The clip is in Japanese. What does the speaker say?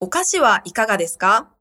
お菓子はいかがですか？